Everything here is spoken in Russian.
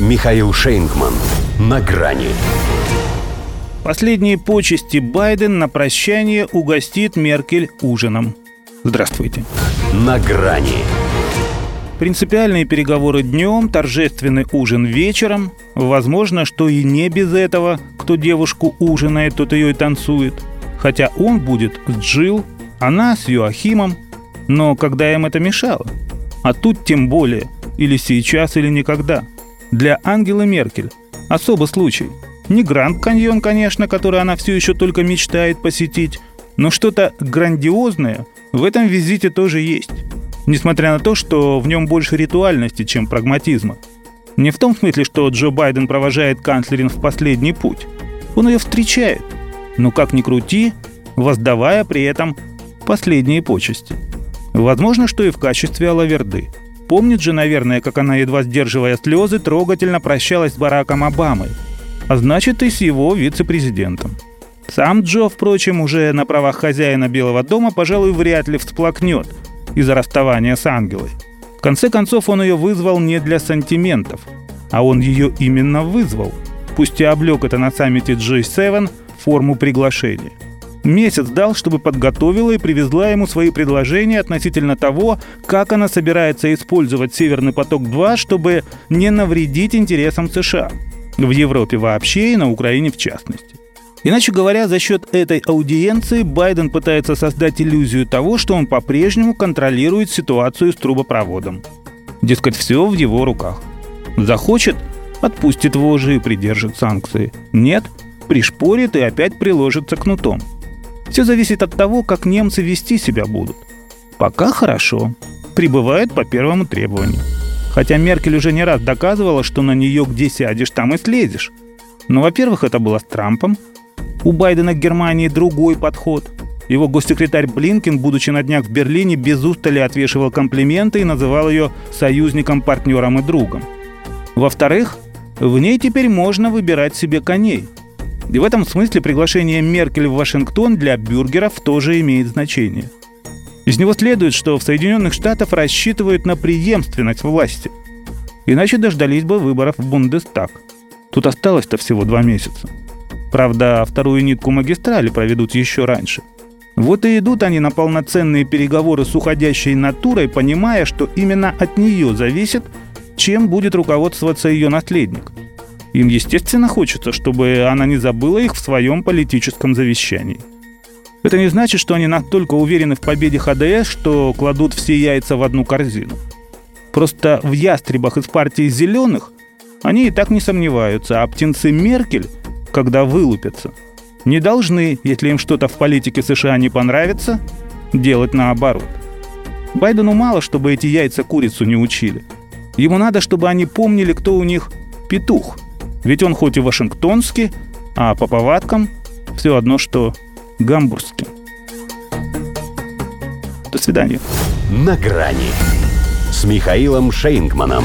Михаил Шейнгман. На грани. Последние почести Байден на прощание угостит Меркель ужином. Здравствуйте. На грани. Принципиальные переговоры днем, торжественный ужин вечером. Возможно, что и не без этого. Кто девушку ужинает, тот ее и танцует. Хотя он будет с Джилл, она с Юахимом. Но когда им это мешало? А тут тем более. Или сейчас, или никогда. Для Ангелы Меркель. Особый случай. Не Гранд Каньон, конечно, который она все еще только мечтает посетить, но что-то грандиозное в этом визите тоже есть. Несмотря на то, что в нем больше ритуальности, чем прагматизма. Не в том смысле, что Джо Байден провожает канцлерин в последний путь. Он ее встречает. Но как ни крути, воздавая при этом последние почести. Возможно, что и в качестве Алаверды – Помнит же, наверное, как она, едва сдерживая слезы, трогательно прощалась с Бараком Обамой. А значит, и с его вице-президентом. Сам Джо, впрочем, уже на правах хозяина Белого дома, пожалуй, вряд ли всплакнет из-за расставания с Ангелой. В конце концов, он ее вызвал не для сантиментов, а он ее именно вызвал, пусть и облег это на саммите G7 форму приглашения. Месяц дал, чтобы подготовила и привезла ему свои предложения относительно того, как она собирается использовать «Северный поток-2», чтобы не навредить интересам США. В Европе вообще и на Украине в частности. Иначе говоря, за счет этой аудиенции Байден пытается создать иллюзию того, что он по-прежнему контролирует ситуацию с трубопроводом. Дескать, все в его руках. Захочет – отпустит вожжи и придержит санкции. Нет – пришпорит и опять приложится кнутом – все зависит от того, как немцы вести себя будут. Пока хорошо. Прибывает по первому требованию. Хотя Меркель уже не раз доказывала, что на нее где сядешь, там и слезешь. Но, во-первых, это было с Трампом. У Байдена к Германии другой подход. Его госсекретарь Блинкин, будучи на днях в Берлине, без устали отвешивал комплименты и называл ее союзником, партнером и другом. Во-вторых, в ней теперь можно выбирать себе коней – и в этом смысле приглашение Меркель в Вашингтон для бюргеров тоже имеет значение. Из него следует, что в Соединенных Штатах рассчитывают на преемственность власти. Иначе дождались бы выборов в Бундестаг. Тут осталось-то всего два месяца. Правда, вторую нитку магистрали проведут еще раньше. Вот и идут они на полноценные переговоры с уходящей натурой, понимая, что именно от нее зависит, чем будет руководствоваться ее наследник – им, естественно, хочется, чтобы она не забыла их в своем политическом завещании. Это не значит, что они настолько уверены в победе ХДС, что кладут все яйца в одну корзину. Просто в ястребах из партии «Зеленых» они и так не сомневаются, а птенцы Меркель, когда вылупятся, не должны, если им что-то в политике США не понравится, делать наоборот. Байдену мало, чтобы эти яйца курицу не учили. Ему надо, чтобы они помнили, кто у них петух – ведь он хоть и вашингтонский, а по повадкам все одно, что гамбургский. До свидания. На грани с Михаилом Шейнгманом.